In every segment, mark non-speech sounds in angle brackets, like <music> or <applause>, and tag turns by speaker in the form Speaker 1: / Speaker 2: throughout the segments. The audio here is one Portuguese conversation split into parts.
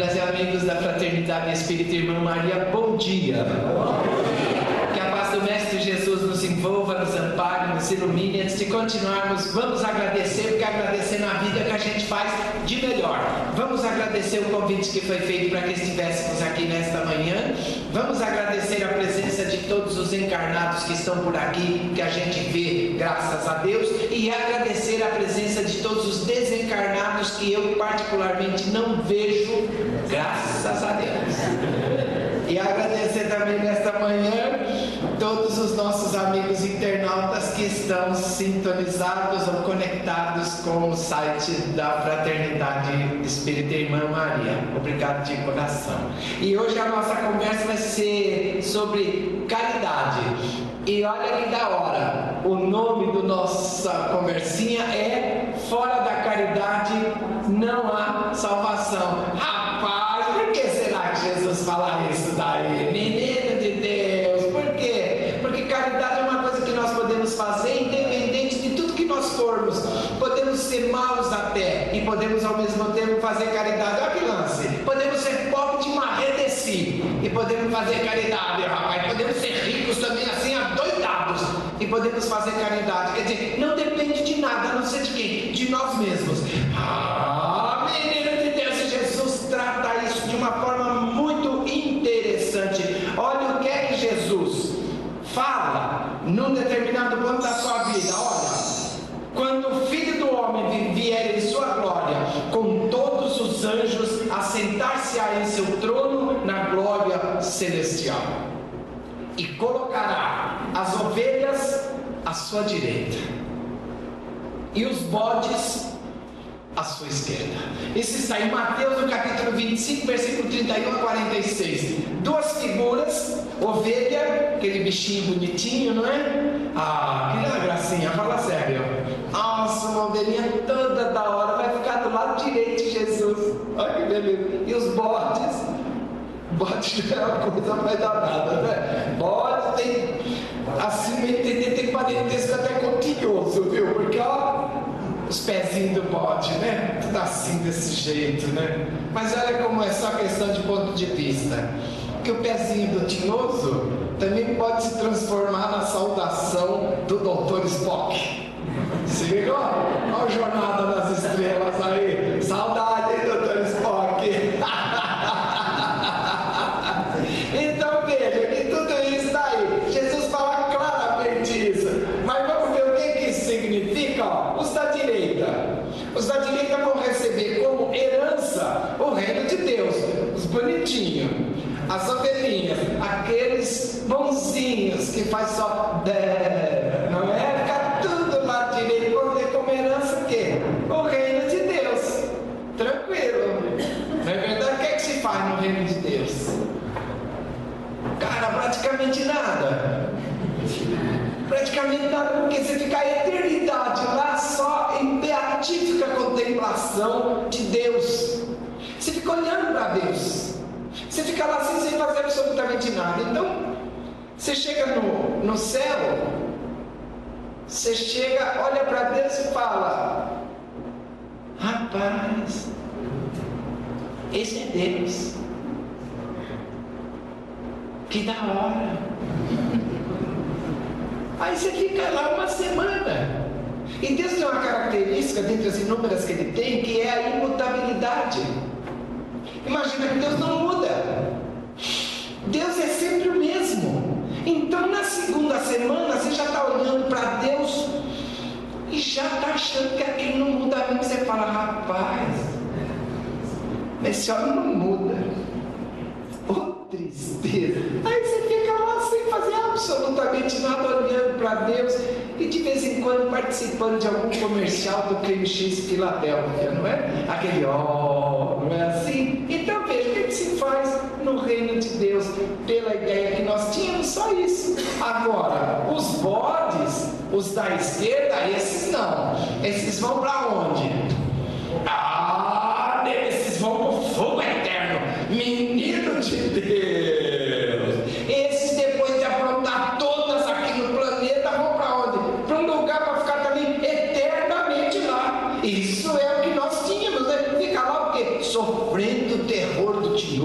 Speaker 1: e amigos da Fraternidade Espírita Irmã Maria, bom dia. Que a paz do Mestre Jesus nos envolva, nos ampare, nos ilumine. Antes de continuarmos, vamos agradecer, porque agradecer na vida que a gente faz de melhor. Vamos agradecer o convite que foi feito para que estivéssemos aqui nesta manhã. Vamos agradecer a presença de todos os encarnados que estão por aqui, que a gente vê, graças a Deus, e agradecer a presença de todos os desencarnados que eu particularmente não vejo, graças a Deus. E agradecer também nesta manhã todos os nossos amigos internautas que estão sintonizados ou conectados com o site da Fraternidade Espírita Irmã Maria. Obrigado de coração. E hoje a nossa conversa vai ser sobre caridade. E olha que da hora, o nome do nossa conversinha é Fora da Caridade não há salvação. Rapaz, maus até e podemos ao mesmo tempo fazer caridade. Olha que lance. Podemos ser pobres de marredeci e podemos fazer caridade, rapaz. Podemos ser ricos também assim, adoidados e podemos fazer caridade. Quer dizer, não depende de nada, a não ser de quem? De nós mesmos. Ah, menino de Deus, e Jesus trata isso de uma forma muito interessante. Olha o que é que Jesus fala num determinado ponto da sua vida. Olha, quando o Filho do Homem vier em sua glória, com todos os anjos, assentar-se-á em seu trono na glória celestial, e colocará as ovelhas à sua direita e os bodes à sua esquerda. Isso está em Mateus no capítulo 25, versículo 31 a 46. Duas figuras, ovelha, aquele bichinho bonitinho, não é? Ah, que gracinha, fala sério. Nossa, uma ovelhinha toda da hora vai ficar do lado direito de Jesus. Olha que beleza. E os bodes? Bode é uma coisa mais danada, né? Bode tem, assim, entender, tem parentesco até continhoso, viu? Porque, ó, os pezinhos do bode, né? Tudo assim, desse jeito, né? Mas olha como é só questão de ponto de vista. Que o pezinho do tinhoso também pode se transformar na saudação do Dr. Spock. Se ligou? Olha a jornada das estrelas aí. Saudade, hein, Dr. Spock? então veja que tudo isso está aí. Jesus fala claramente isso. Mas vamos ver o que, que isso significa? Ó, os da direita. Os da direita vão receber como herança o reino de Deus. Os bonitinhos. As ovelhinhas. Aqueles bonzinhos que faz só. Não é? Fica tudo lá direito. Vão ter como herança o quê? O reino de Deus. Tranquilo. Não é verdade? O que, é que se faz no reino de Deus? Cara, praticamente nada. Praticamente nada, porque você fica a eternidade lá só em beatífica contemplação de Deus. Você fica olhando para Deus. Você fica lá assim sem fazer absolutamente nada. Então, você chega no, no céu, você chega, olha para Deus e fala: Rapaz, esse é Deus. Que da hora. Aí você fica lá uma semana. E Deus tem uma característica, dentre as inúmeras que ele tem, que é a imutabilidade. Imagina que Deus não muda. Deus é sempre o mesmo. Então na segunda semana você já está olhando para Deus e já está achando que aquilo não muda mesmo. Você fala, rapaz, esse homem não muda. Aí você fica lá sem fazer absolutamente nada, olhando para Deus e de vez em quando participando de algum comercial do Creme X Filadélfia, não é? Aquele ó, oh, não é assim? Então veja o que, que se faz no reino de Deus pela ideia que nós tínhamos, só isso. Agora, os bodes, os da esquerda, esses não. Esses vão para onde? Ah, esses vão para o fogo eterno. Menino de Deus. Esses, depois de aprontar todas aqui no planeta, vão para onde? Para um lugar para ficar também eternamente lá. Isso é o que nós tínhamos, né? Ficar lá o quê? Sofrendo o terror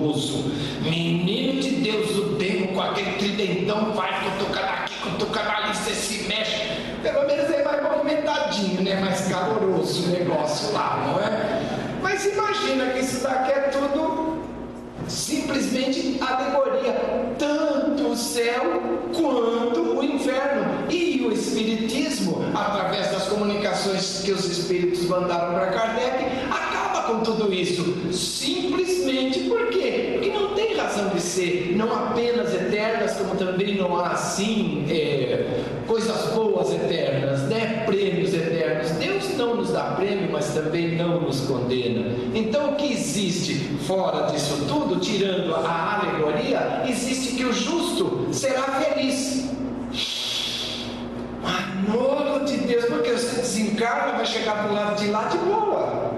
Speaker 1: caloroso. Menino de Deus, o demo com aquele tridentão vai cutucando aqui, cutucando ali, você se mexe. Pelo menos é mais movimentadinho, né? Mais caloroso o negócio lá, não é? Mas imagina que isso daqui é tudo simplesmente alegoria, tanto o céu quanto o inferno. E o Espiritismo, através das comunicações que os Espíritos mandaram para Kardec, acaba com tudo isso. Simplesmente? Porque de ser, não apenas eternas, como também não há assim é, coisas boas eternas, né? prêmios eternos. Deus não nos dá prêmio, mas também não nos condena. Então o que existe fora disso tudo, tirando a alegoria, existe que o justo será feliz. Manolo de Deus, porque você desencarna, vai chegar do lado de lá de boa,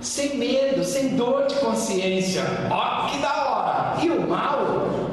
Speaker 1: sem medo, sem dor de consciência. Ó, que da E o mal?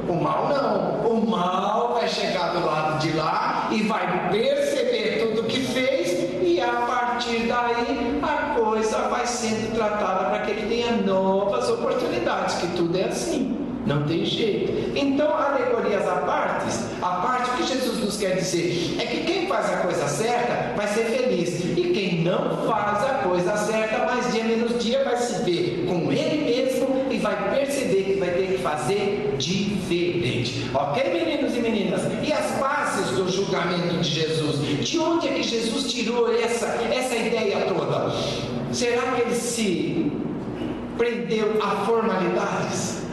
Speaker 1: O mal não. O mal vai chegar do lado de lá e vai perceber tudo que fez, e a partir daí a coisa vai sendo tratada para que ele tenha novas oportunidades, que tudo é assim. Não tem jeito. Então, alegorias à parte, a parte que Jesus nos quer dizer é que quem faz a coisa certa vai ser feliz. E quem não faz a coisa certa, mais dia menos dia vai se ver com ele mesmo e vai perceber que vai ter que fazer diferente. Ok, meninos e meninas? E as bases do julgamento de Jesus? De onde é que Jesus tirou essa, essa ideia toda? Será que ele se prendeu a formalidades?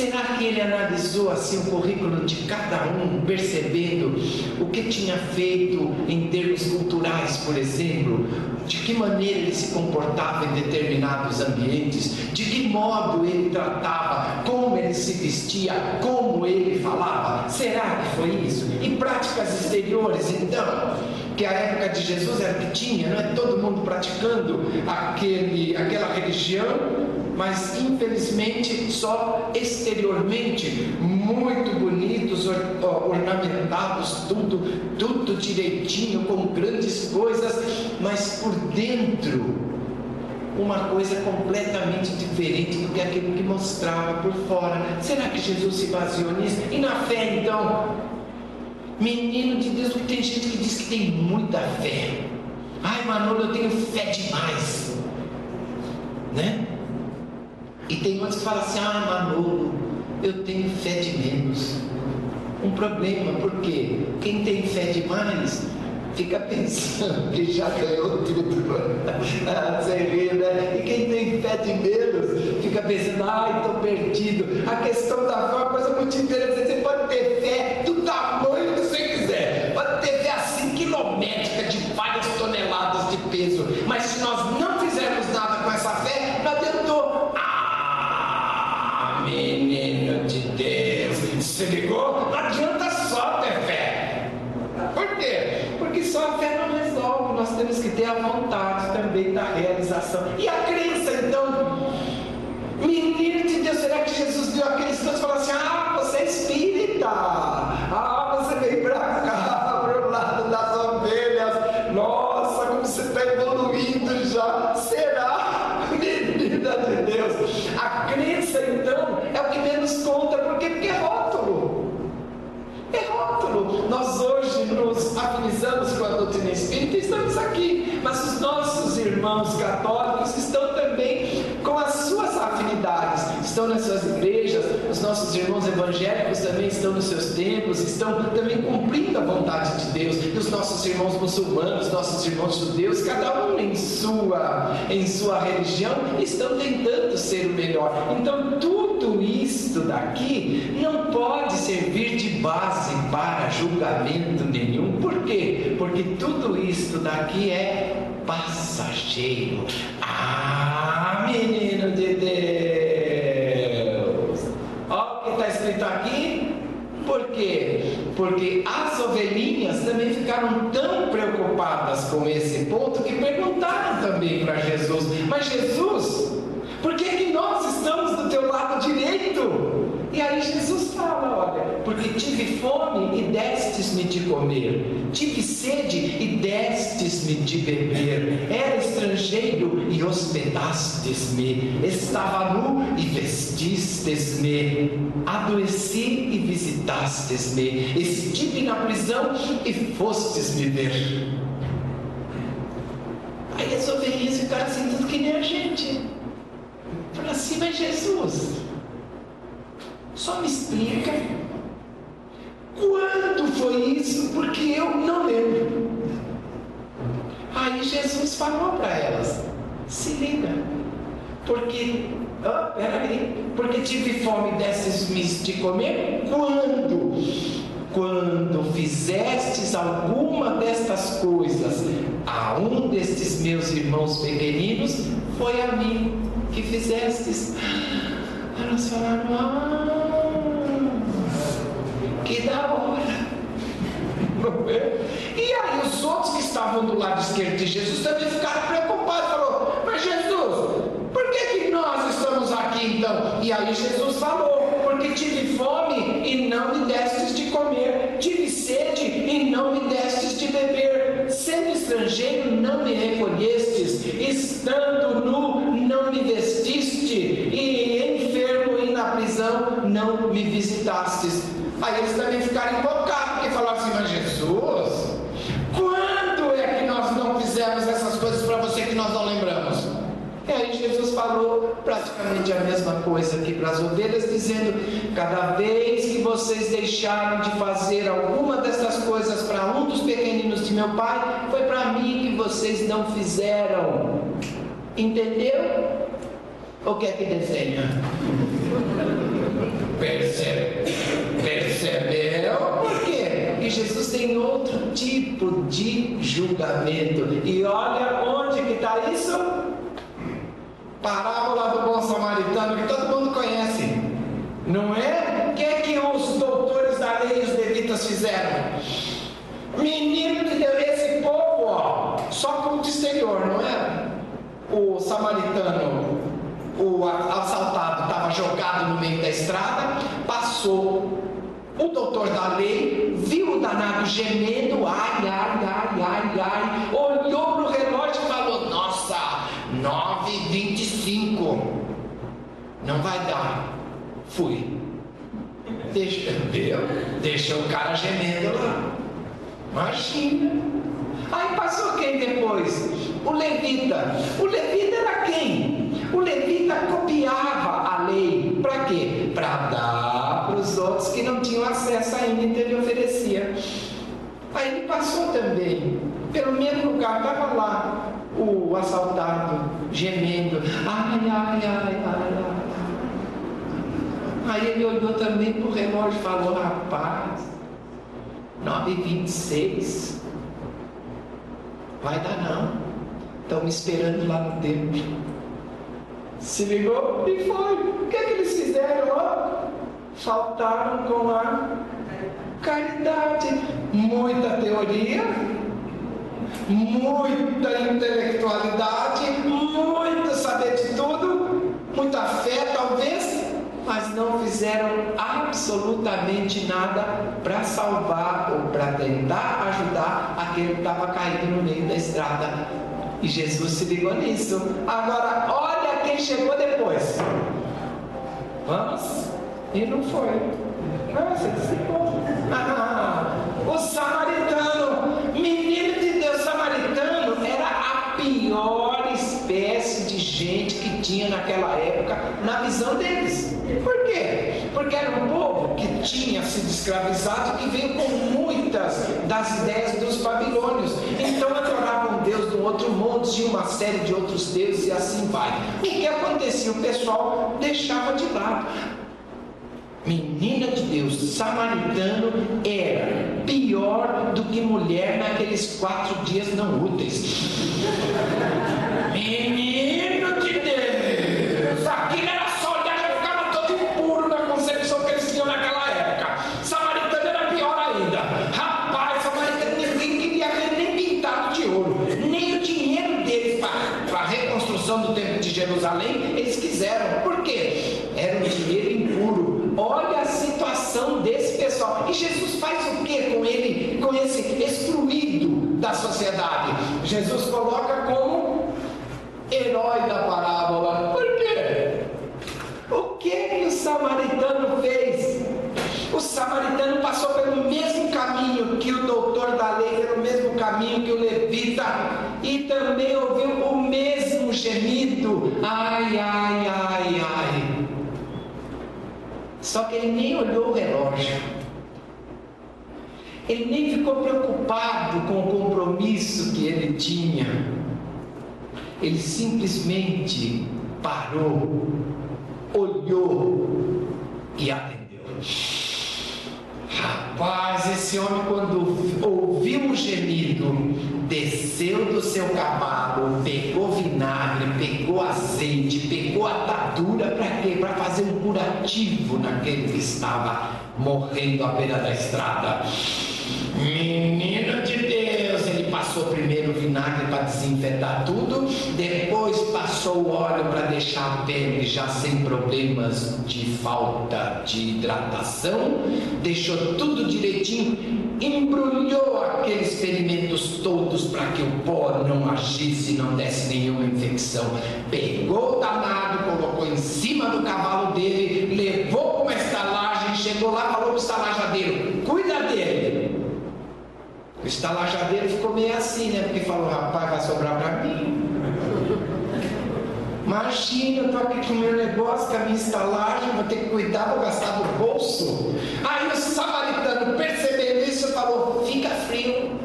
Speaker 1: Será que ele analisou assim o currículo de cada um, percebendo o que tinha feito em termos culturais, por exemplo? De que maneira ele se comportava em determinados ambientes? De que modo ele tratava? Como ele se vestia? Como ele falava? Será que foi isso? E práticas exteriores, então? Que a época de Jesus era que tinha, não é todo mundo praticando aquele, aquela religião mas infelizmente só exteriormente muito bonitos, ornamentados, tudo, tudo direitinho, com grandes coisas, mas por dentro uma coisa completamente diferente do que aquilo que mostrava por fora. Será que Jesus se baseou nisso? E na fé então? Menino de Deus, porque tem gente que diz que tem muita fé. Ai, Manolo, eu tenho fé demais. Né? E tem outros que falam assim: ah, Manolo, eu tenho fé de menos. Um problema, porque quem tem fé demais fica <laughs> pensando que já ganhou tudo. <laughs> Ah, você ri, né? E quem tem fé de menos fica pensando, ai, estou perdido. A questão da fé é uma coisa muito interessante. Você pode ter fé do tamanho que você quiser. Pode ter fé assim, quilométrica, de várias toneladas de peso. De Deus, se ligou? Não adianta só ter fé. Por quê? Porque só a fé não resolve. Nós temos que ter a vontade também da realização. E a crença, então? Menino de Deus, será que Jesus viu aqueles todos e falou assim: Ah, você é espírita. Ah, você veio para cá, para o lado das ovelhas. Nossa, como você está evoluindo já. Será? Menina de Deus. A crença, então, é o que menos conta. Por quê? Porque é rótulo. É rótulo. Nós hoje nos afinizamos com a doutrina espírita e estamos aqui. Mas os nossos irmãos católicos estão também com as suas afinidades. Estão nas suas igrejas, os nossos irmãos evangélicos também estão nos seus templos, estão também cumprindo a vontade de Deus. E os nossos irmãos muçulmanos, nossos irmãos judeus, cada um em sua, em sua religião, estão tentando ser o melhor. Então, tudo isto daqui não pode servir de base para julgamento nenhum. Por quê? Porque tudo isto daqui é passageiro. Ah, menino de Deus! Olha o que está escrito aqui. Por quê? Porque as ovelhinhas também ficaram tão preocupadas com esse ponto que perguntaram também para Jesus: Mas Jesus, por que, que nós estamos do teu lado direito? E aí Jesus fala: Olha, porque tive fome e destes-me de comer, tive sede e destes-me de beber, era estrangeiro e hospedastes-me, estava nu e vestistes-me, adoeci e visitastes-me, estive na prisão e fostes me ver. Aí as ovelhinhas ficaram assim, tudo que nem a gente. Falaram assim, mas Jesus, só me explica quando foi isso, porque eu não lembro. Aí Jesus falou para elas: se liga, porque, oh, peraí, porque tive fome desses-me de comer quando? Quando fizestes alguma destas coisas a um destes meus irmãos pequeninos, foi a mim que fizestes. Elas falaram, ah, que da hora. <laughs> Aí os outros que estavam do lado esquerdo de Jesus também ficaram preocupados, falou, mas Jesus, por que, que nós estamos aqui então? E aí Jesus falou, porque tive fome e não me destes de comer, tive sede e não me destes de beber, sendo estrangeiro não me recolhestes, estando nu não me vestiste, e enfermo e na prisão não me visitastes. Aí eles também ficaram invocados, porque falaram assim, mas Jesus, quando é que nós não fizemos essas coisas para você que nós não lembramos? E aí Jesus falou praticamente a mesma coisa aqui para as ovelhas, dizendo: cada vez que vocês deixaram de fazer alguma dessas coisas para um dos pequeninos de meu pai, foi para mim que vocês não fizeram. Entendeu? O que é que desenha? Percebe? Percebeu? Por quê? Porque Jesus tem outro tipo de julgamento. E olha onde que está isso? Parábola do bom samaritano, que todo mundo conhece. Não é? O que é que os doutores da lei e os levitas fizeram? Menino de Deus, esse povo, ó, só culto exterior, não é? O samaritano o assaltado estava jogado no meio da estrada, passou o doutor da lei, viu o danado gemendo, ai, ai, ai, ai, ai, olhou para o relógio e falou: Nossa, 9h25, não vai dar. Fui. Deixa, viu? Deixa o cara gemendo lá. Imagina. Aí passou quem depois? O levita. O levita era quem? O levita copiava a lei. Para quê? Para dar para os outros que não tinham acesso ainda, então ele oferecia. Aí ele passou também. Pelo mesmo lugar, estava lá o assaltado, gemendo. Ai, ai, ai, ai, ai. Aí ele olhou também para o relógio e falou: Rapaz, 9h26. Vai dar não. Estão me esperando lá no templo. Se ligou e foi. O que, é que eles fizeram? Faltaram com a caridade. Muita teoria, muita intelectualidade, muito saber de tudo, muita fé talvez, mas não fizeram absolutamente nada para salvar ou para tentar ajudar aquele que estava caído no meio da estrada. E Jesus se ligou nisso. Agora, olha quem chegou depois. Vamos? E não foi. Nossa, desligou. Ah, o samaritano, menino de Deus samaritano, era a pior espécie de gente que tinha naquela época, na visão deles. Por quê? Porque era um povo que tinha sido escravizado, que veio com muitas das ideias dos babilônios. Então adoravam Deus do outro mundo, tinha uma série de outros deuses e assim vai. O que acontecia? O pessoal deixava de lado. Menina de Deus, samaritano era pior do que mulher naqueles quatro dias não úteis. Aquilo era só olhar já ficava todo impuro na concepção que eles tinham naquela época. Samaritano era pior ainda. Rapaz, samaritano ninguém queria ver nem pintado de ouro, nem o dinheiro deles para a reconstrução do templo de Jerusalém, eles quiseram. Por quê? Era um dinheiro impuro. Olha a situação desse pessoal. E Jesus faz o que com ele, com esse excluído da sociedade? Jesus coloca como herói da parábola. Por que, que o samaritano fez? O samaritano passou pelo mesmo caminho que o doutor da lei, pelo mesmo caminho que o levita, e também ouviu o mesmo gemido: ai, ai, ai, ai. Só que ele nem olhou o relógio. Ele nem ficou preocupado com o compromisso que ele tinha. Ele simplesmente parou, olhou e atendeu. Rapaz, esse homem, quando ouviu o gemido, desceu do seu cavalo, pegou vinagre, pegou azeite, pegou atadura para quê? Para fazer um curativo naquele que estava morrendo à beira da estrada. Menino de passou primeiro o vinagre para desinfetar tudo, depois passou o óleo para deixar a pele já sem problemas de falta de hidratação, deixou tudo direitinho, embrulhou aqueles ferimentos todos para que o pó não agisse, não desse nenhuma infecção. Pegou o danado, colocou em cima do cavalo dele, levou para uma estalagem, chegou lá, falou para o estalajadeiro: cuida dele. O estalajadeiro ficou meio assim, né? Porque falou, rapaz, vai sobrar para mim. Imagina, eu estou aqui com o meu negócio, com a minha estalagem, vou ter que cuidar, vou gastar do bolso. Aí o samaritano, percebendo isso, falou: fica frio.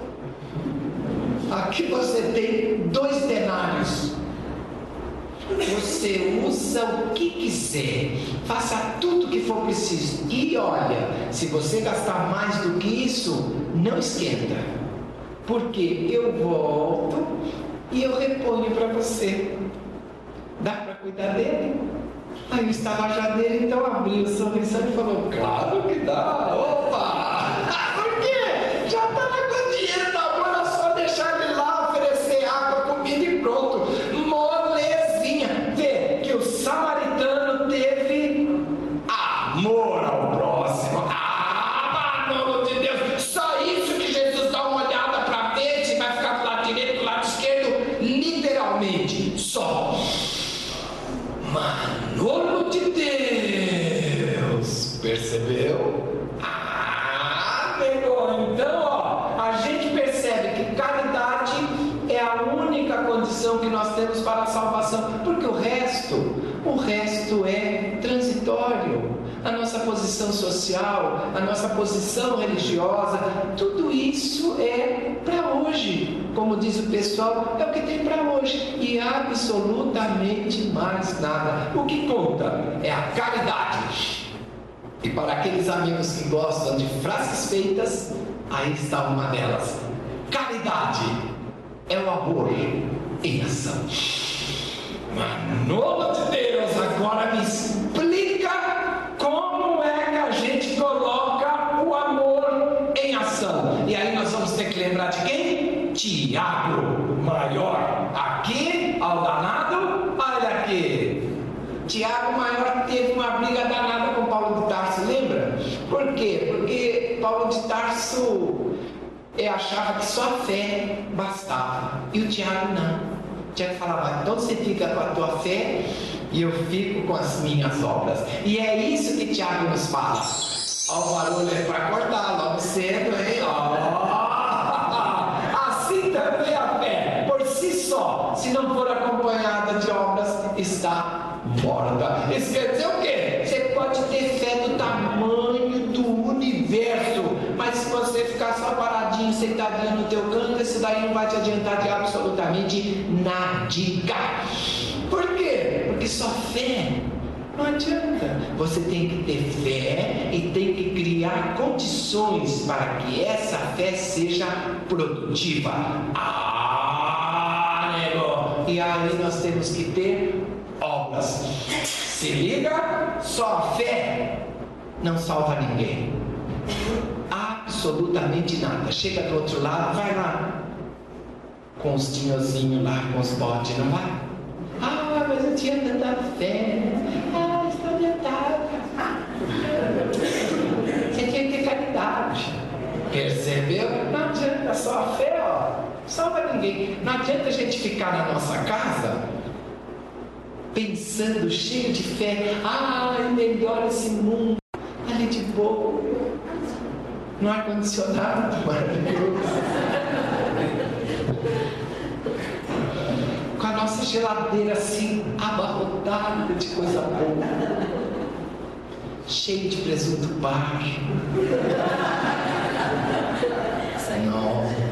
Speaker 1: Aqui você tem dois denários. Você usa o que quiser, faça tudo o que for preciso. E olha, se você gastar mais do que isso, não esquenta, porque eu volto e eu reponho para você. Dá para cuidar dele? Aí o estalajadeiro então abriu o sorriso e falou: Claro que dá, opa! Por quê? Já estava com dinheiro na mão, era só deixar ele lá oferecer água, comida e pronto. Molezinha. Vê que o samaritano teve amor ao próximo. Ah, mano de Deus, só isso que Jesus dá uma olhada para ver se vai ficar do lado direito, do lado esquerdo, literalmente, só. Manolo de Deus, percebeu? Ah, pegou. Então, ó, a gente percebe que caridade é a única condição que nós temos para a salvação, porque o resto, o resto é transitório. A nossa posição social, a religiosa, tudo isso é para hoje. Como diz o pessoal, é o que tem para hoje e absolutamente mais nada. O que conta é a caridade. E para aqueles amigos que gostam de frases feitas, aí está uma delas. Caridade é o amor em ação. Manolo de Deus, agora me explica como é que a gente coloca o amor em ação. E aí nós vamos ter que lembrar de quem? Tiago, maior. Aqui, ao danado, olha aqui. Tiago Maior teve uma briga danada com Paulo de Tarso, lembra? Por quê? Porque Paulo de Tarso é, achava que só a fé bastava e o Tiago não. O Tiago falava, então você fica com a tua fé e eu fico com as minhas obras. E é isso que Tiago nos fala. Ó, o barulho é para cortar logo cedo, hein? Ó. Assim também a fé, por si só, se não for acompanhada de obras, está morta. Isso quer dizer o quê? Você pode ter fé do tamanho do universo, mas se você ficar só paradinho, sentadinho no teu canto, isso daí não vai te adiantar de absolutamente nada. Por quê? Porque só fé não adianta. Você tem que ter fé e tem que criar condições para que essa fé seja produtiva. Ah, E aí nós temos que ter obras. Se liga, só a fé não salva ninguém. Absolutamente nada. Chega do outro lado, vai lá. Com os tinhozinhos lá, com os botes, não vai? Ah, mas eu tinha tanta fé. Ah, está adiantada. Você tinha que ter caridade. Percebeu? Não adianta só a fé. Salva ninguém. Não adianta a gente ficar na nossa casa pensando, cheio de fé. Ai, melhor esse mundo. Ali de boa. No ar-condicionado <laughs> maravilhoso. Com a nossa geladeira assim, abarrotada de coisa boa. Cheio de presunto bar. Nossa.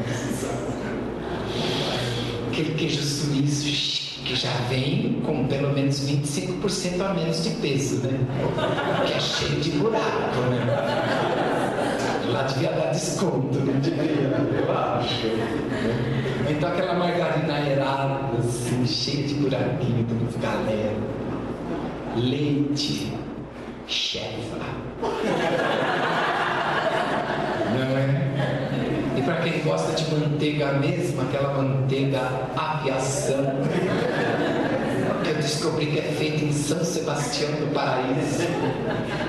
Speaker 1: Aquele queijo suíço que já vem com pelo menos 25% a menos de peso, né? Que é cheio de buraco, né? Lá devia dar desconto, não devia, eu acho. Então aquela margarina aerada, assim, cheia de buraquinho, tudo galera. Leite, chefa. Não é? E para quem gosta de manteiga mesmo, aquela manteiga aviação, que eu descobri que é feita em São Sebastião do Paraíso.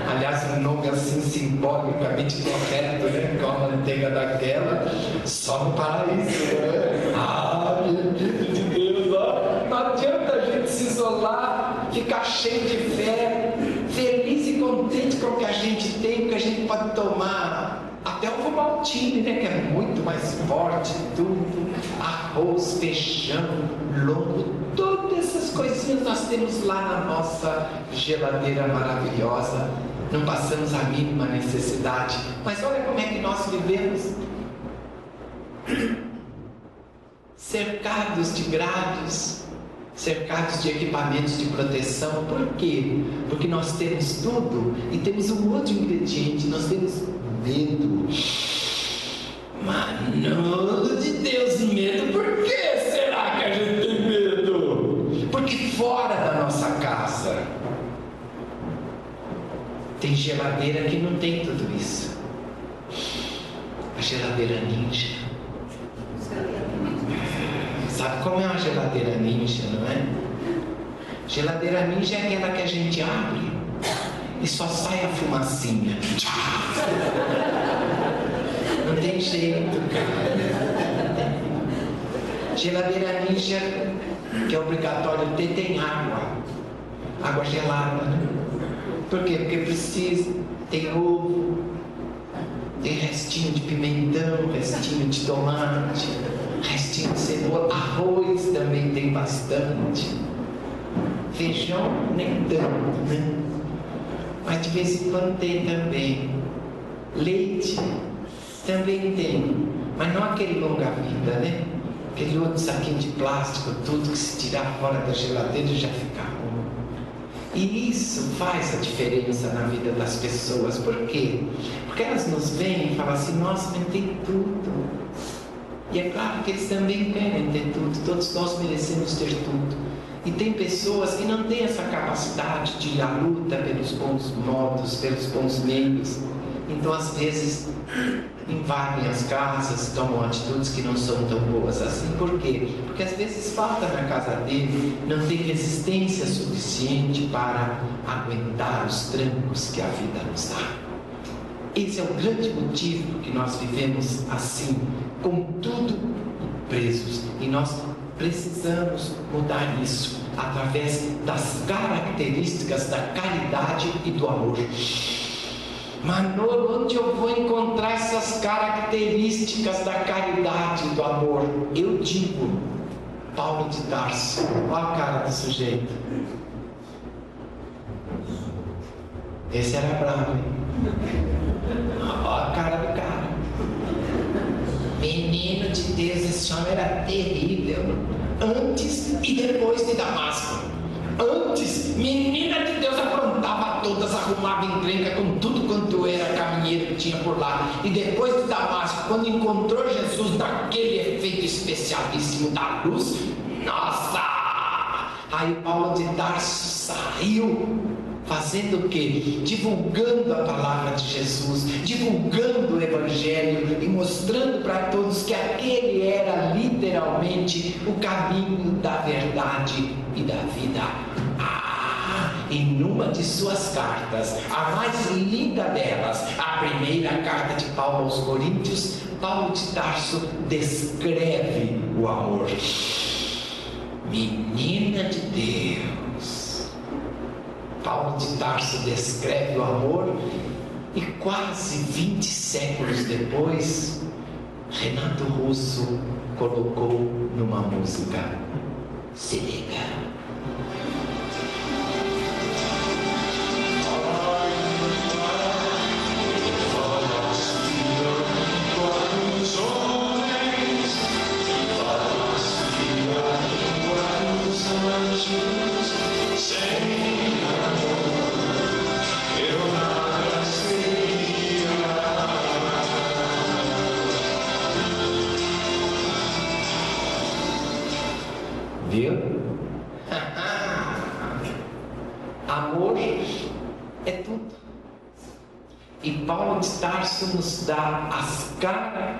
Speaker 1: Aliás, um nome assim simbolicamente correto, né? Com a manteiga daquela, só no paraíso, né? Ah, meu Deus de Deus, ó. Não adianta a gente se isolar, ficar cheio de fé, feliz e contente com o que a gente tem, que a gente pode tomar até o Maltine, né, que é muito mais forte, tudo, arroz, feijão, lombo, todas essas coisinhas nós temos lá na nossa geladeira maravilhosa. Não passamos a mínima necessidade. Mas olha como é que nós vivemos. <clears throat> Cercados de grades, cercados de equipamentos de proteção. Por quê? Porque nós temos tudo e temos um outro ingrediente, nós temos medo. Manolo de Deus, medo, por que será que a gente tem medo? Porque fora da nossa casa tem geladeira que não tem tudo isso. A geladeira ninja. Sabe como é uma geladeira ninja, não é? Geladeira ninja é aquela que a gente abre e só sai a fumacinha. Não tem jeito, cara. Geladeira ninja, que é obrigatório ter, tem água. Água gelada? Por quê? Porque precisa, tem ovo, tem restinho de pimentão, restinho de tomate, restinho de cebola, arroz também tem bastante. Feijão nem tanto, né? Mas de vez em quando tem também. Leite também tem, mas não aquele longa-vida, né? Aquele outro saquinho de plástico, tudo que se tirar fora da geladeira já fica ruim. E isso faz a diferença na vida das pessoas. Por quê? Porque elas nos veem e falam assim, nossa, mas tem tudo. E é claro que eles também querem ter tudo, todos nós merecemos ter tudo. E tem pessoas que não têm essa capacidade de ir à luta pelos bons modos, pelos bons meios. Então, às vezes, invadem as casas, tomam atitudes que não são tão boas assim. Por quê? Porque às vezes falta na casa dele, não tem resistência suficiente para aguentar os trancos que a vida nos dá. Esse é o grande motivo que nós vivemos assim, com tudo presos. E nós precisamos mudar isso através das características da caridade e do amor. Manolo, onde eu vou encontrar essas características da caridade e do amor? Eu digo, Paulo de Tarso, olha a cara do sujeito. Esse era bravo, hein? Olha a cara do cara. Menino de Deus, esse homem era terrível. Antes e depois de Damasco. Antes, menina de Deus aprontava todas, arrumava encrenca com tudo quanto era caminheiro que tinha por lá. E depois de Damasco, quando encontrou Jesus daquele efeito especialíssimo da luz, nossa! Aí Paulo de Tarso saiu Fazendo o quê? Divulgando a palavra de Jesus, divulgando o Evangelho e mostrando para todos que aquele era literalmente o caminho da verdade e da vida. Ah, em numa de suas cartas, a mais linda delas, a primeira carta de Paulo aos Coríntios, Paulo de Tarso descreve o amor. Menina de Deus Paulo de Tarso descreve o amor e quase 20 séculos depois, Renato Russo colocou numa música. Se liga.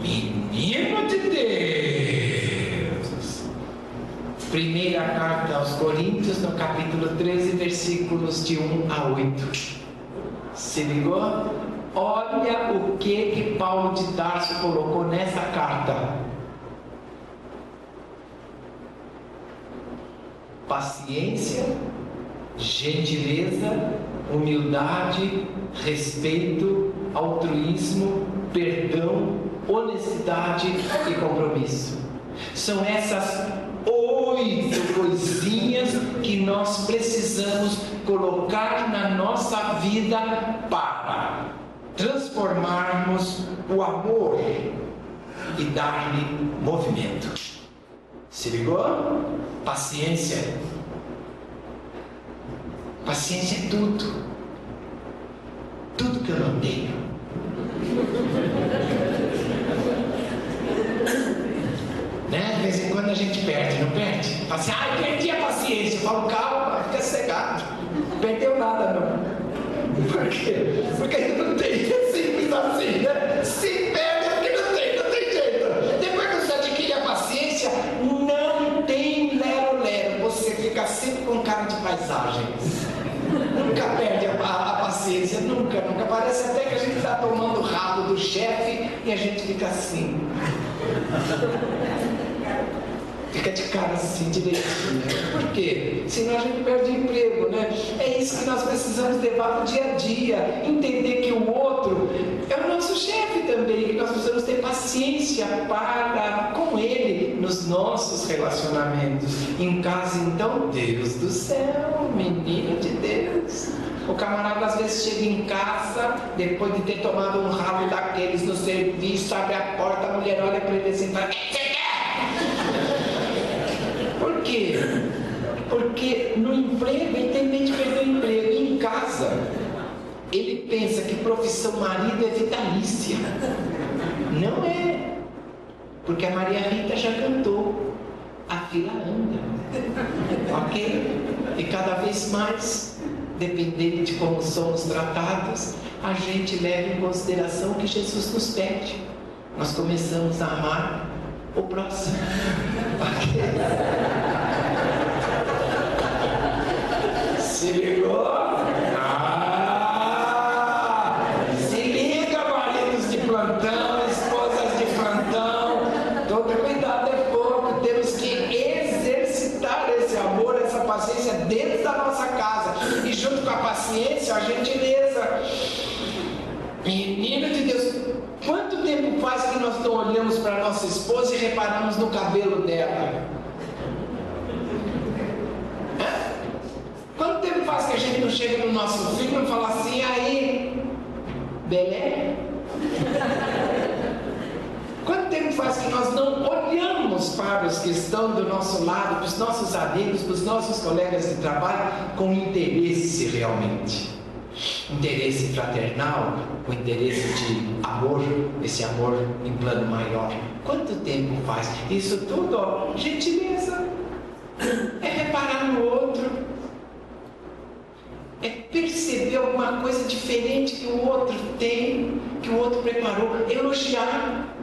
Speaker 1: Menino de Deus. Primeira carta aos Coríntios, no capítulo 13, versículos de 1 a 8. Se ligou? Olha o que que Paulo de Tarso colocou nessa carta. Paciência, gentileza, humildade, respeito, altruísmo, perdão, honestidade e compromisso. São essas oito coisinhas que nós precisamos colocar na nossa vida para transformarmos o amor e dar-lhe movimento. Se ligou? Paciência. Paciência é tudo. Tudo que eu não tenho. Né? De vez em quando a gente perde, não perde? Fala assim, ai, perdi a paciência. Eu falo, calma, fica cegado. Não perdeu nada, não. Por quê? Porque não tem, é simples assim, né? Se perde porque não tem, não tem jeito. Depois que você adquire a paciência, não tem lero-lero. Você fica sempre com cara de paisagem. Nunca perde a, a, a, paciência, nunca, nunca. Parece até que a gente está tomando o rabo do chefe e a gente fica assim. Fica de cara assim, direitinho, né? Por quê? Senão a gente perde emprego, né? É isso que nós precisamos levar para o dia a dia. Entender que o outro é o nosso chefe também, que nós precisamos ter paciência para nossos relacionamentos. Em casa, então, Deus do céu, menino de Deus. O camarada às vezes chega em casa, depois de ter tomado um ralo daqueles no serviço, abre a porta, a mulher olha para ele assim e fala: Por quê? Porque no emprego ele tem medo de perder o emprego. Em casa, ele pensa que profissão marido é vitalícia. Não é. Porque a Maria Rita já cantou. A fila anda. Ok? E cada vez mais dependendo de como somos tratados, a gente leva em consideração o que Jesus nos pede. Nós começamos a amar o próximo. Se ligou? paciência, a gentileza. Menino de Deus, quanto tempo faz que nós não olhamos para nossa esposa e reparamos no cabelo dela? Quanto tempo faz que a gente não chega no nosso filho e fala assim, aí, belé? Quanto tempo faz que nós não olhamos para os que estão do nosso lado, para os nossos amigos, para os nossos colegas de trabalho, com interesse realmente? Interesse fraternal, com interesse de amor, esse amor em plano maior. Quanto tempo faz? Isso tudo, ó, gentileza. É reparar no outro. Perceber alguma coisa diferente que o outro tem, que o outro preparou, elogiar.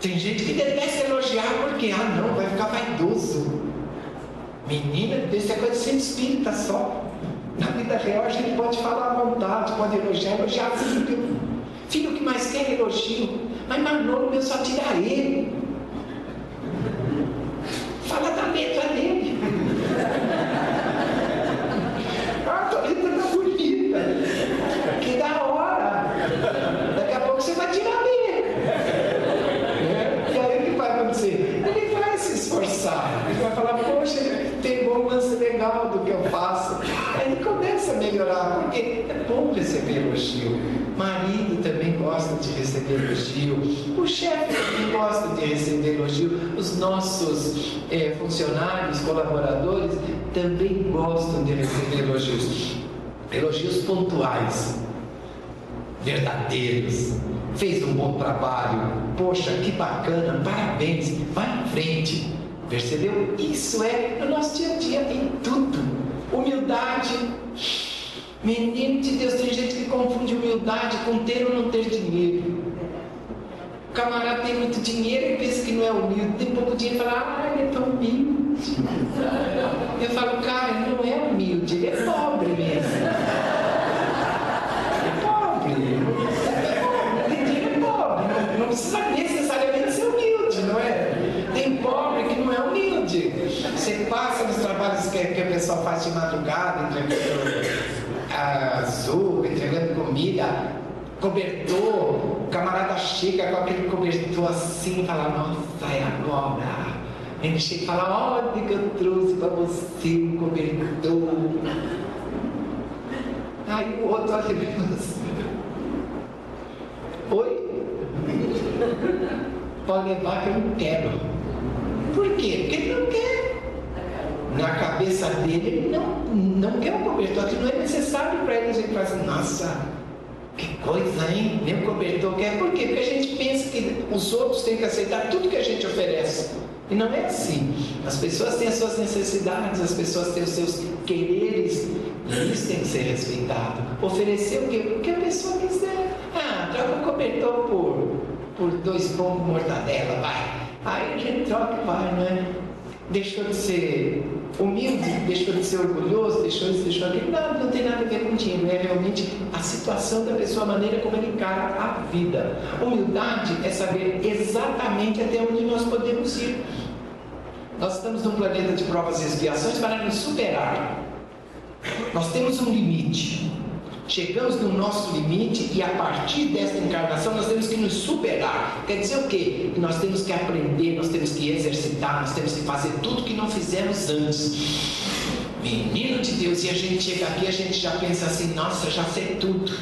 Speaker 1: Tem gente que detesta elogiar porque, ah não, vai ficar vaidoso. Menina, isso é coisa sem espírita só. Na vida real a gente pode falar à vontade, pode elogiar, elogiar filho. Filho que mais quer elogio. Mas Manolo meu só tira ele. Fala da letra dele. ah, tua letra tá bonita. Que da hora. Daqui a pouco você vai tirar dele. É? E aí o que vai acontecer? Ele vai se esforçar. Ele vai falar, poxa, tem bom lance Aí ele começa a melhorar, porque é bom receber elogio. Marido também gosta de receber elogio, o chefe também gosta de receber elogio, os nossos é, funcionários, colaboradores também gostam de receber elogios. Elogios pontuais, verdadeiros. Fez um bom trabalho, poxa, que bacana, parabéns, vai em frente. Percebeu? Isso é no nosso dia a dia, em tudo. Humildade Menino de Deus, tem gente que confunde humildade com ter ou não ter dinheiro. O camarada tem muito dinheiro e pensa que não é humilde, tem pouco dinheiro e fala, ah, ele é tão humilde. Eu falo, cara, ele não é humilde, ele é pobre mesmo. É pobre. Ele é pobre, não precisa necessariamente ser humilde, não é? Tem pobre que não é humilde. Você passa nos trabalhos que, que a pessoa faz de madrugada, entregando azul, entregando comida, cobertor, o camarada chega com aquele cobertor assim e fala, nossa, é agora. Ele chega e fala, olha que eu trouxe para você um cobertor. Aí o outro olha e fala assim, oi? Pode levar que eu não quero. Por quê? Porque ele não quer na cabeça dele, ele não, não quer um cobertor, aquilo não é necessário para ele. A gente fala assim, nossa, que coisa, hein? Nem o cobertor quer. Por quê? Porque a gente pensa que os outros têm que aceitar tudo que a gente oferece. E não é assim. As pessoas têm as suas necessidades, as pessoas têm os seus quereres, e isso tem que ser respeitado. Oferecer o que, o que a pessoa quiser. Ah, troca o cobertor por, por dois bombos mortadela, vai. Aí a gente troca e vai, não é? Deixou de ser humilde, deixou de ser orgulhoso, deixou de deixou aquilo. Não, não tem nada a ver com dinheiro, é realmente a situação da pessoa, a maneira como ele encara a vida. Humildade é saber exatamente até onde nós podemos ir. Nós estamos num planeta de provas e expiações para nos superar. Nós temos um limite. Chegamos no nosso limite e a partir desta encarnação nós temos que nos superar. Quer dizer o quê? Nós temos que aprender, nós temos que exercitar, nós temos que fazer tudo que não fizemos antes. Menino de Deus, e a gente chega aqui, a gente já pensa assim, nossa, já sei tudo.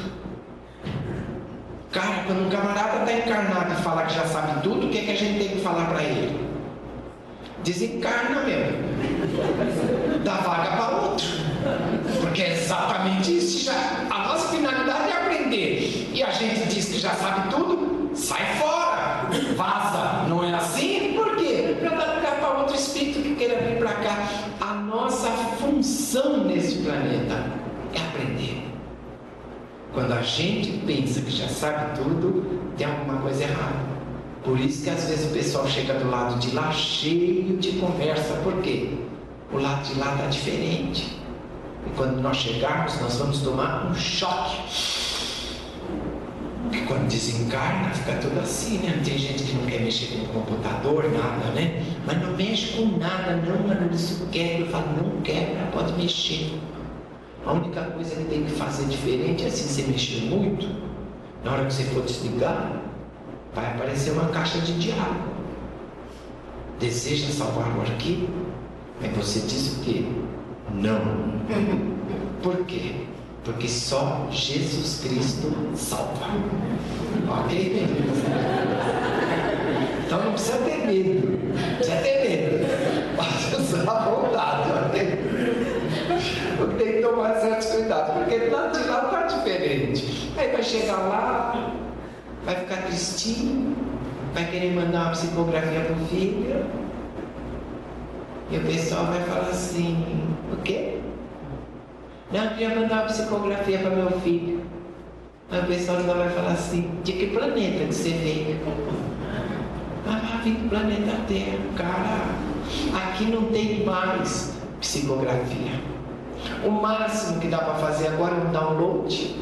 Speaker 1: Cara, quando um camarada está encarnado e fala que já sabe tudo, o que, é que a gente tem que falar para ele? Desencarna mesmo. Dá vaga para outro. Porque é exatamente isso. Já, a nossa finalidade é aprender. E a gente diz já sabe tudo, sai fora, vaza. Não é assim? Por quê? Para dar lugar para outro espírito que queira vir para cá. A nossa função nesse planeta é aprender. Quando a gente pensa que já sabe tudo, tem alguma coisa errada. Por isso que às vezes o pessoal chega do lado de lá cheio de conversa. Por quê? O lado de lá está diferente. E quando nós chegarmos, nós vamos tomar um choque. Porque quando desencarna, fica tudo assim, né? Tem gente que não quer mexer com o computador, nada, né? Mas não mexe com nada, não, mano, isso quebra. Eu falo, não quebra, pode mexer. A única coisa que tem que fazer diferente é assim, você mexer muito, na hora que você for desligar, vai aparecer uma caixa de diálogo. Deseja salvar o arquivo? Aí você diz o quê? Não. <laughs> Por quê? Porque só Jesus Cristo salva. Ok? Então não precisa ter medo. Não precisa ter medo. Pode usar à vontade, ok? Tem que tomar certos cuidados, porque lá de lá está diferente. Aí vai chegar lá, vai ficar tristinho, vai querer mandar uma psicografia para o filho. E o pessoal vai falar assim, o quê? Não, queria mandar uma psicografia para meu filho. Aí o pessoal ainda vai falar assim, de que planeta que você veio? Ah, vim do planeta Terra, cara. Aqui não tem mais psicografia. O máximo que dá para fazer agora é um download.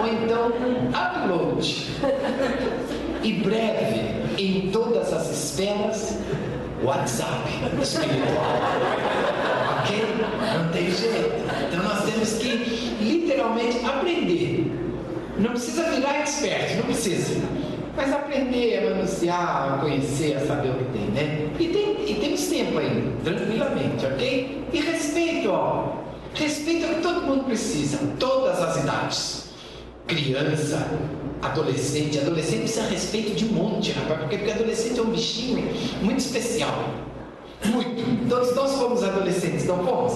Speaker 1: Ou então um upload. E breve, em todas as esferas, WhatsApp espiritual. Ok? Não tem jeito. Então nós temos que literalmente aprender. Não precisa virar expert, não precisa. Mas aprender a manusear, a conhecer, a saber o que tem, né? E, tem, e temos tempo ainda, tranquilamente, ok? E respeito, ó. Respeito é o que todo mundo precisa, todas as idades. Criança, adolescente. Adolescente precisa respeito de um monte, rapaz, porque, porque adolescente é um bichinho muito especial. Muito. Todos nós fomos adolescentes, não fomos?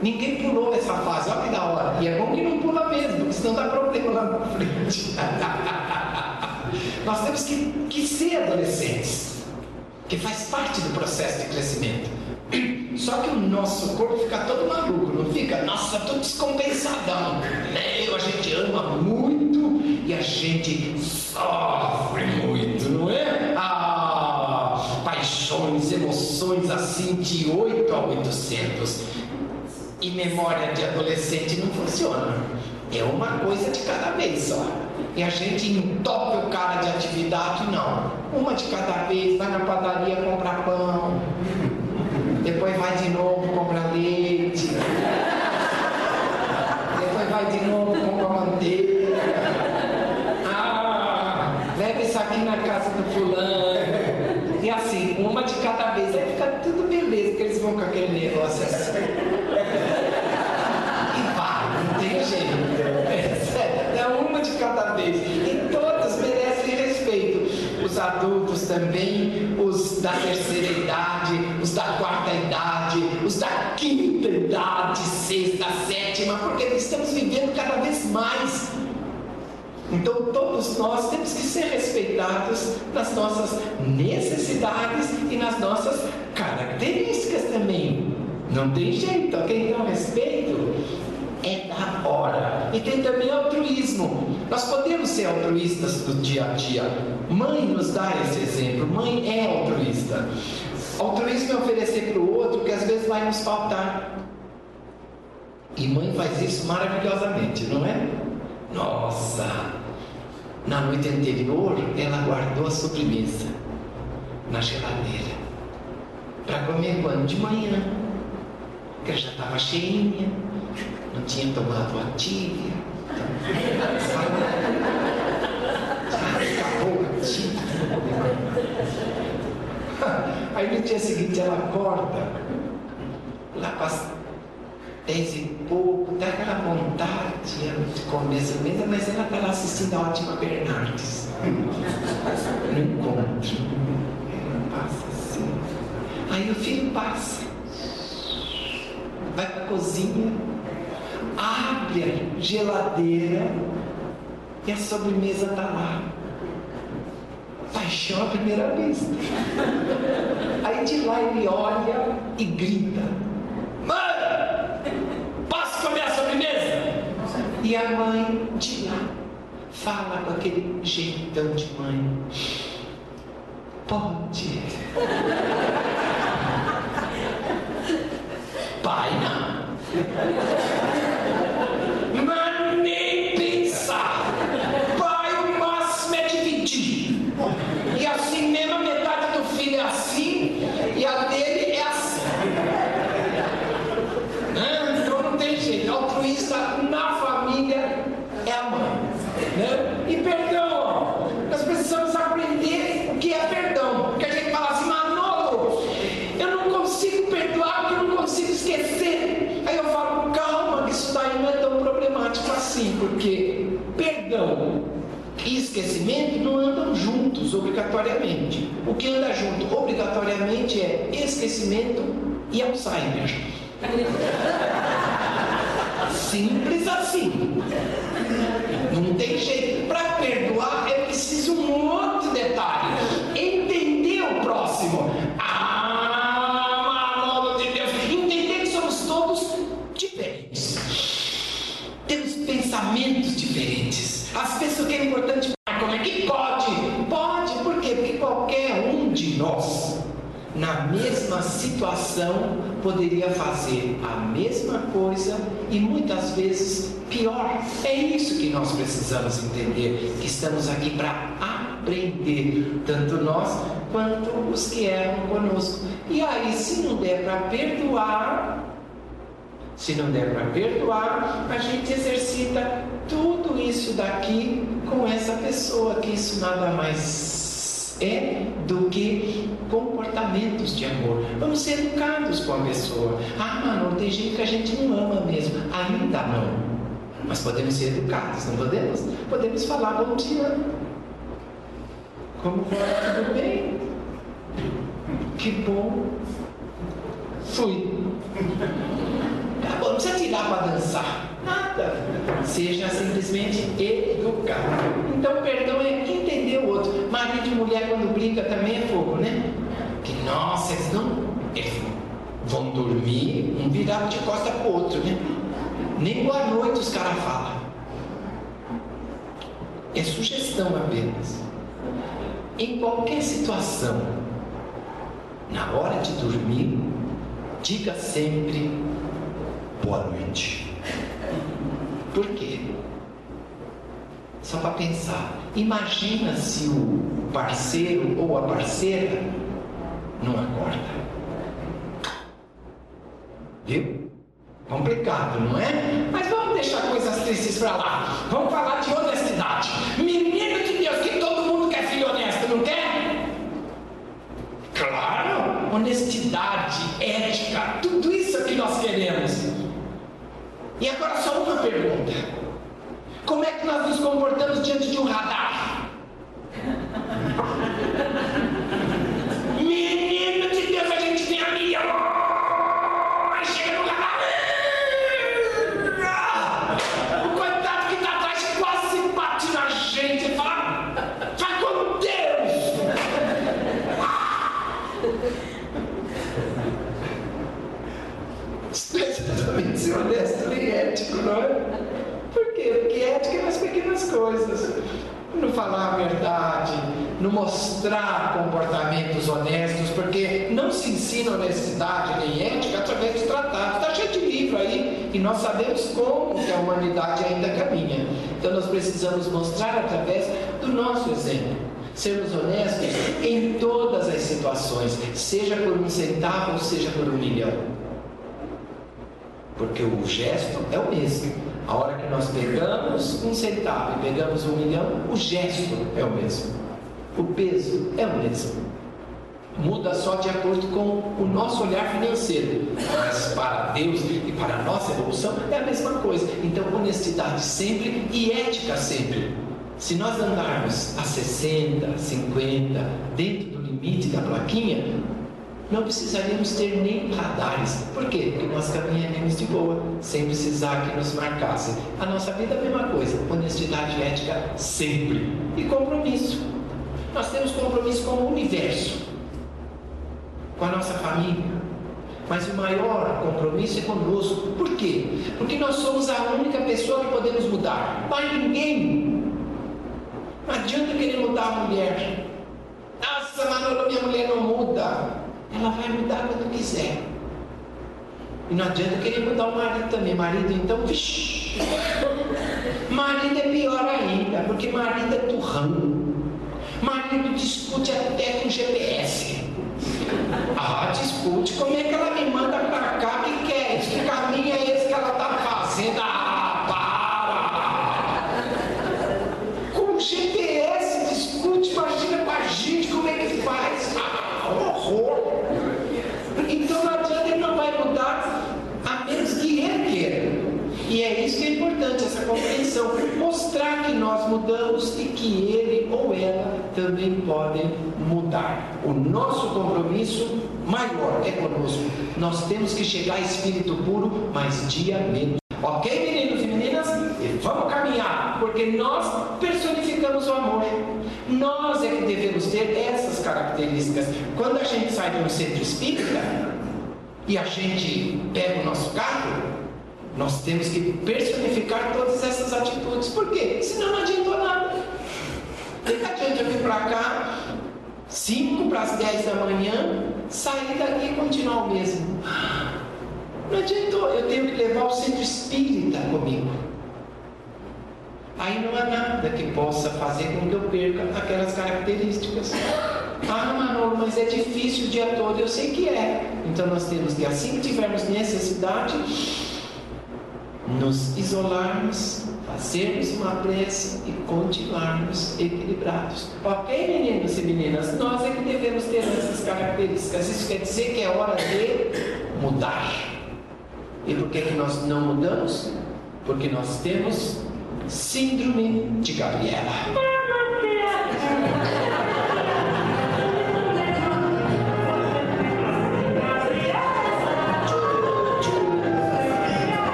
Speaker 1: Ninguém pulou essa fase, olha que da hora. E é bom que não pula mesmo, porque senão dá problema lá na frente. <laughs> Nós temos que, que ser adolescentes, que faz parte do processo de crescimento. <clears throat> Só que o nosso corpo fica todo maluco, não fica? Nossa, todo descompensadão. Meu, a gente ama muito e a gente sofre muito, não é? Ah, emoções assim de 8 a 800. E memória de adolescente não funciona. É uma coisa de cada vez só. E a gente entope o cara de atividade, não. Uma de cada vez, vai na padaria comprar pão. Depois vai de novo comprar leite. Depois vai de novo comprar manteiga. Ah, leva isso aqui na casa do fulano. E assim, uma de cada vez. Aí fica tudo beleza, que eles vão com aquele negócio assim. E vai, não tem jeito. É uma de cada vez. E todas merecem respeito. Os adultos também, os da terceira idade, os da quarta idade, os da quinta idade, sexta, sétima, porque estamos vivendo cada vez mais. Então todos nós temos que ser respeitados nas nossas necessidades e nas nossas características também. Não tem jeito, ok? Então respeito é na hora. E tem também altruísmo. Nós podemos ser altruístas do dia a dia. Mãe nos dá esse exemplo. Mãe é altruísta. Altruísmo é oferecer para o outro que às vezes vai nos faltar. E mãe faz isso maravilhosamente, não é? Nossa! Na noite anterior, ela guardou a sobremesa na geladeira. Para comer quando? De manhã. Porque já estava cheinha, não tinha tomado a tívia. Acabou a. Aí no dia seguinte ela acorda, lá para e pouco, dá aquela vontade de comer sobremesa, mas ela está lá assistindo a ótima Bernardes. No encontro. Ela passa assim. Aí o filho passa, vai para a cozinha, abre a geladeira e a sobremesa está lá. Paixão à primeira vista. Aí de lá ele olha e grita: Mãe, posso comer a sobremesa? E a mãe de lá fala com aquele jeitão de mãe: Pode. obrigatoriamente é esquecimento e Alzheimer. Simples assim. Não tem jeito. Para perdoar é preciso um outro detalhe. Entender o próximo. Ah, mano de Deus. Entender que somos todos diferentes. Temos pensamentos diferentes. As pessoas que é importante situação, poderia fazer a mesma coisa e muitas vezes pior. É isso que nós precisamos entender, que estamos aqui para aprender, tanto nós quanto os que eram conosco. E aí, se não der para perdoar, se não der para perdoar, a gente exercita tudo isso daqui com essa pessoa, que isso nada mais é do que comportamentos de amor. Vamos ser educados com a pessoa. Ah, mano, tem gente que a gente não ama mesmo. Ainda não. Mas podemos ser educados, não podemos? Podemos falar bom dia. Como vai? Tudo bem? Que bom. Fui. Tá bom, não precisa tirar para dançar. Nada. Seja simplesmente educado. Então, perdão é o outro. Marido e mulher, quando briga, também é fogo, né? Que, nossa, eles não. Eles vão dormir, um virado de costa para o outro, né? Nem boa noite os caras falam. É sugestão apenas. Em qualquer situação, na hora de dormir, diga sempre boa noite. Por quê? Só para pensar. Imagina se o parceiro ou a parceira não acorda. Viu? Complicado, não é? Mas vamos deixar coisas tristes para lá. Vamos falar de honestidade. Menino de Deus, que todo mundo quer filho honesto, não quer? Claro, honestidade, ética, tudo isso que nós queremos. E agora só uma pergunta: Como é que nós nos comportamos diante de um radar? Menino de Deus, a gente tem a milhão. ser honesto e ético, não é? Por quê? Porque ética é nas pequenas coisas. Não falar a verdade, não mostrar comportamentos honestos, porque não se ensina honestidade nem ética através dos tratados. Está cheio de livro aí e nós sabemos como que a humanidade ainda caminha. Então nós precisamos mostrar através do nosso exemplo sermos honestos em todas as situações, seja por um centavo ou seja por um milhão. Porque o gesto é o mesmo. A hora que nós pegamos um centavo e pegamos um milhão, o gesto é o mesmo. O peso é o mesmo. Muda só de acordo com o nosso olhar financeiro. Mas para Deus e para a nossa evolução é a mesma coisa. Então, honestidade sempre e ética sempre. Se nós andarmos a 60, 50, dentro do limite da plaquinha, não precisaríamos ter nem radares. Por quê? Porque nós caminharíamos de boa, sem precisar que nos marcassem. A nossa vida é a mesma coisa, honestidade ética sempre. E compromisso. Nós temos compromisso com o universo, com a nossa família. Mas o maior compromisso é conosco. Por quê? Porque nós somos a única pessoa que podemos mudar. Mas ninguém. Não adianta querer mudar a mulher. Nossa, Manolo, minha mulher não muda ela vai mudar quando quiser. E não adianta querer mudar o marido também. Marido, então, vixi. Marido é pior ainda, porque marido é turrão. Marido discute até com GPS. Ah, discute. Como é que ela me manda pra cá? que quer? É que caminho é esse que ela tá fazendo? Ah, para! Com GPS discute, imagina com a gente como é que faz. Ah, horror! Então não adianta, ele não vai mudar a menos que ele queira. E é isso que é importante, essa compreensão. Mostrar que nós mudamos e que ele ou ela também podem mudar. O nosso compromisso maior é conosco. Nós temos que chegar a espírito puro, mas dia menos. Ok, meninos e meninas? E vamos caminhar, porque nós personificamos o amor. Nós é que devemos ter essas características. Quando a gente sai de um centro espírita e a gente pega o nosso carro, Nós temos que personificar todas essas atitudes. Por quê? Senão não adiantou nada. Eu vir para cá, 5 para as 10 da manhã, sair daqui e continuar o mesmo? Não adiantou, eu tenho que levar o centro espírita comigo. Aí não há nada que possa fazer com que eu perca aquelas características. Ah, Manolo, mas é difícil o dia todo. Eu sei que é. Então nós temos que, assim que tivermos necessidade, nos isolarmos, fazermos uma prece e continuarmos equilibrados. Ok, meninos e meninas? Nós é que devemos ter essas características. Isso quer dizer que é hora de mudar. E por que, que nós não mudamos? Porque nós temos síndrome de Gabriela.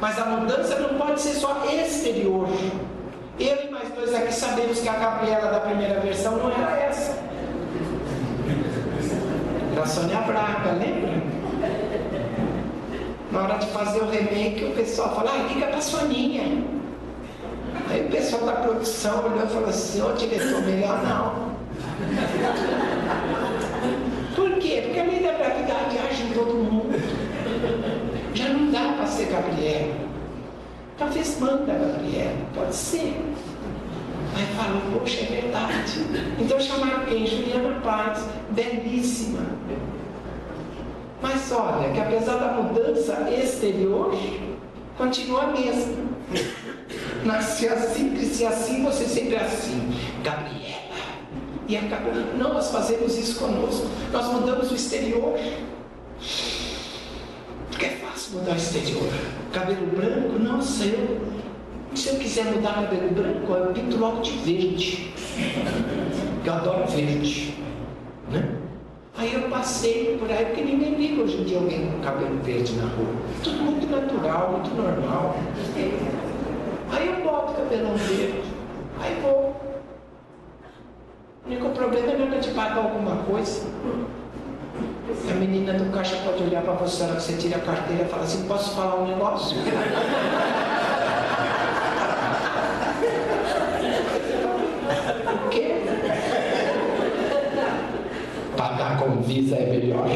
Speaker 1: Mas a mudança não pode ser só exterior. Eu e mais dois aqui sabemos que a Gabriela da primeira versão não era essa. Era a Sônia Braga, lembra? Na hora de fazer o remake, o pessoal fala, ah, liga pra Soninha. O pessoal da produção olhou e falou assim, ô diretor, melhor não. Por quê? Porque a lei da gravidade age em todo mundo. Já não dá para ser Gabriela. Talvez manda Gabriela, pode ser. Aí falou, poxa, é verdade. Então chamaram quem? Juliana Paz, belíssima. Mas olha, que apesar da mudança exterior, continua a mesma. Nasci assim, cresci assim, você sempre assim. Gabriela. E acabou. Não, nós fazemos isso conosco. Nós mudamos o exterior mudar o exterior. Cabelo branco, não seu. Se eu quiser mudar cabelo branco, eu pinto logo de verde. Eu adoro verde. Né? Aí eu passei por aí, porque ninguém liga hoje em dia alguém com cabelo verde na rua. Tudo muito natural, muito normal. Aí eu boto cabelão verde. Aí vou. O único problema é hora de pagar alguma coisa. A menina do caixa pode olhar para você na hora que você tira a carteira e fala assim, posso falar um negócio? <laughs> o quê? Pagar com visa é melhor.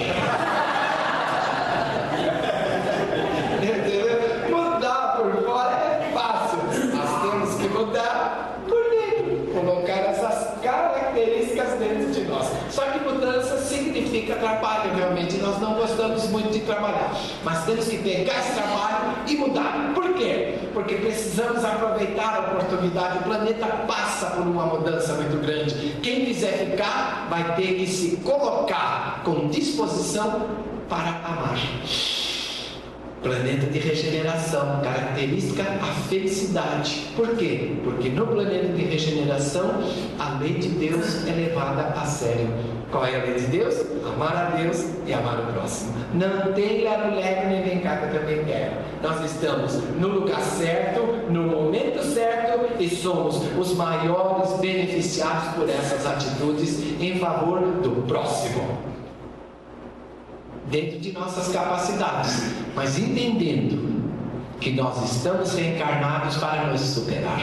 Speaker 1: significa trabalho realmente. Nós não gostamos muito de trabalhar, mas temos que pegar esse trabalho e mudar. Por quê? Porque precisamos aproveitar a oportunidade. O planeta passa por uma mudança muito grande. Quem quiser ficar vai ter que se colocar com disposição para amar. Planeta de regeneração, característica a felicidade. Por quê? Porque no planeta de regeneração a lei de Deus é levada a sério. Qual é a lei de Deus? Amar a Deus e amar o próximo. Não tem lero-lero nem vem cá que eu também quero. Nós estamos no lugar certo, no momento certo e somos os maiores beneficiados por essas atitudes em favor do próximo dentro de nossas capacidades, mas entendendo que nós estamos reencarnados para nos superar.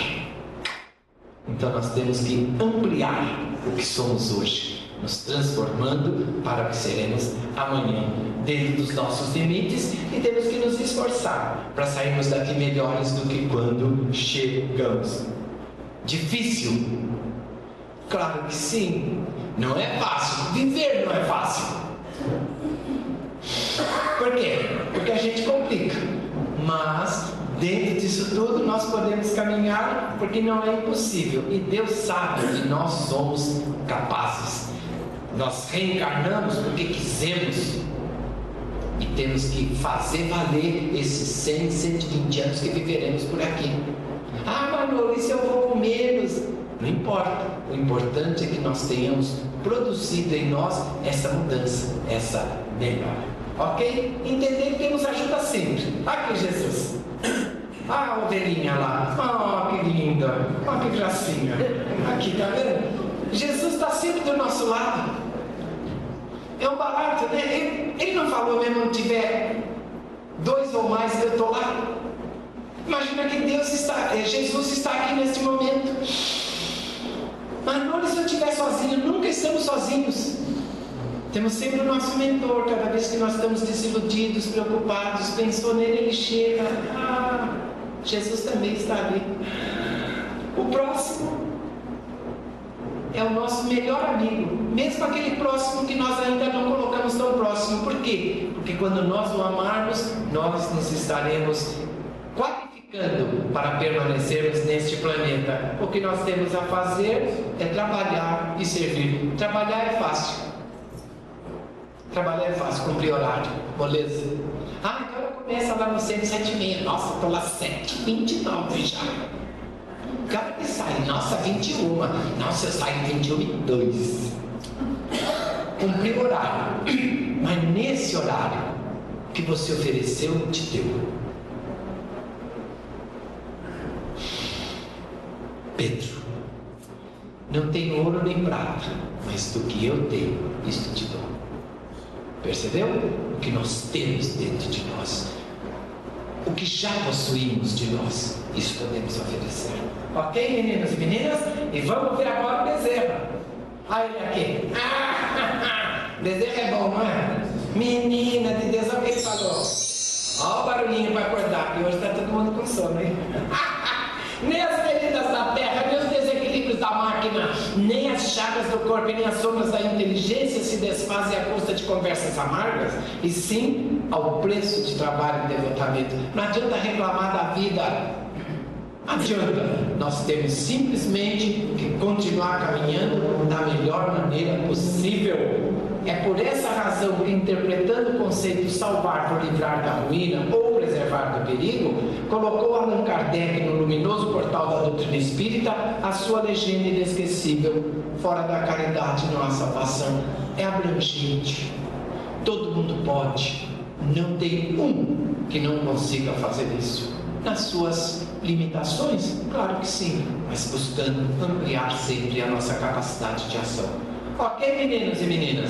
Speaker 1: Então nós temos que ampliar o que somos hoje, nos transformando para que seremos amanhã, dentro dos nossos limites, e temos que nos esforçar para sairmos daqui melhores do que quando chegamos. Difícil? Claro que sim. Não é fácil. Viver não é fácil. Por quê? Porque a gente complica. Mas dentro disso tudo nós podemos caminhar porque não é impossível. E Deus sabe que nós somos capazes. Nós reencarnamos porque quisemos. E temos que fazer valer esses 100, 120 anos que viveremos por aqui. Ah, e se eu vou com menos? Não importa. O importante é que nós tenhamos produzido em nós essa mudança, essa melhora. Ok? Entender que Deus ajuda sempre. Aqui, Jesus. Ah, a ovelhinha lá. Oh, que linda. Oh, que gracinha. Aqui, tá vendo? Jesus está sempre do nosso lado. É um barato, né? Ele, ele não falou mesmo, tiver dois ou mais, eu estou lá. Imagina que Deus está, eh, Jesus está aqui neste momento. Mas não se eu estiver sozinho, nunca estamos sozinhos. Temos sempre o nosso mentor, cada vez que nós estamos desiludidos, preocupados, pensou nele, ele chega. Ah, Jesus também está ali. O próximo é o nosso melhor amigo, mesmo aquele próximo que nós ainda não colocamos tão próximo. Por quê? Porque quando nós o amarmos, nós nos estaremos qualificando para permanecermos neste planeta. O que nós temos a fazer é trabalhar e servir. Trabalhar é fácil. Trabalhar é fácil, cumprir horário, moleza. Ah, então começa lá no 107,6. Nossa, estou lá 7,29 já. Cara que sai, nossa, 21. Nossa, eu saio 21 e 2. Cumprir horário. Mas nesse horário que você ofereceu, te deu. Pedro, não tenho ouro nem prata, mas do que eu tenho, isto te dou. Percebeu? O que nós temos dentro de nós, o que já possuímos de nós, isso podemos oferecer. Ok, meninos e meninas? E vamos ver agora o bezerro. Olha ele aqui. Ah, bezerro é bom, não é? Menina de Deus, olha o que ele falou. Olha o barulhinho para acordar, que hoje está todo mundo com sono, hein? <laughs> nem as feridas da terra, nem os desequilíbrios da máquina, nem as chagas do corpo nem as sombras da inteligência se desfazem à custa de conversas amargas, e sim ao preço de trabalho e devotamento. Não adianta reclamar da vida adianta. Nós temos simplesmente que continuar caminhando da melhor maneira possível. É por essa razão que, interpretando o conceito salvar por livrar da ruína ou preservar do perigo, colocou Allan Kardec no luminoso portal da doutrina espírita a sua legenda inesquecível: fora da caridade não há salvação. É abrangente. Todo mundo pode. Não tem um que não consiga fazer isso. Nas suas limitações? Claro que sim, mas buscando ampliar sempre a nossa capacidade de ação. Ok, meninos e meninas?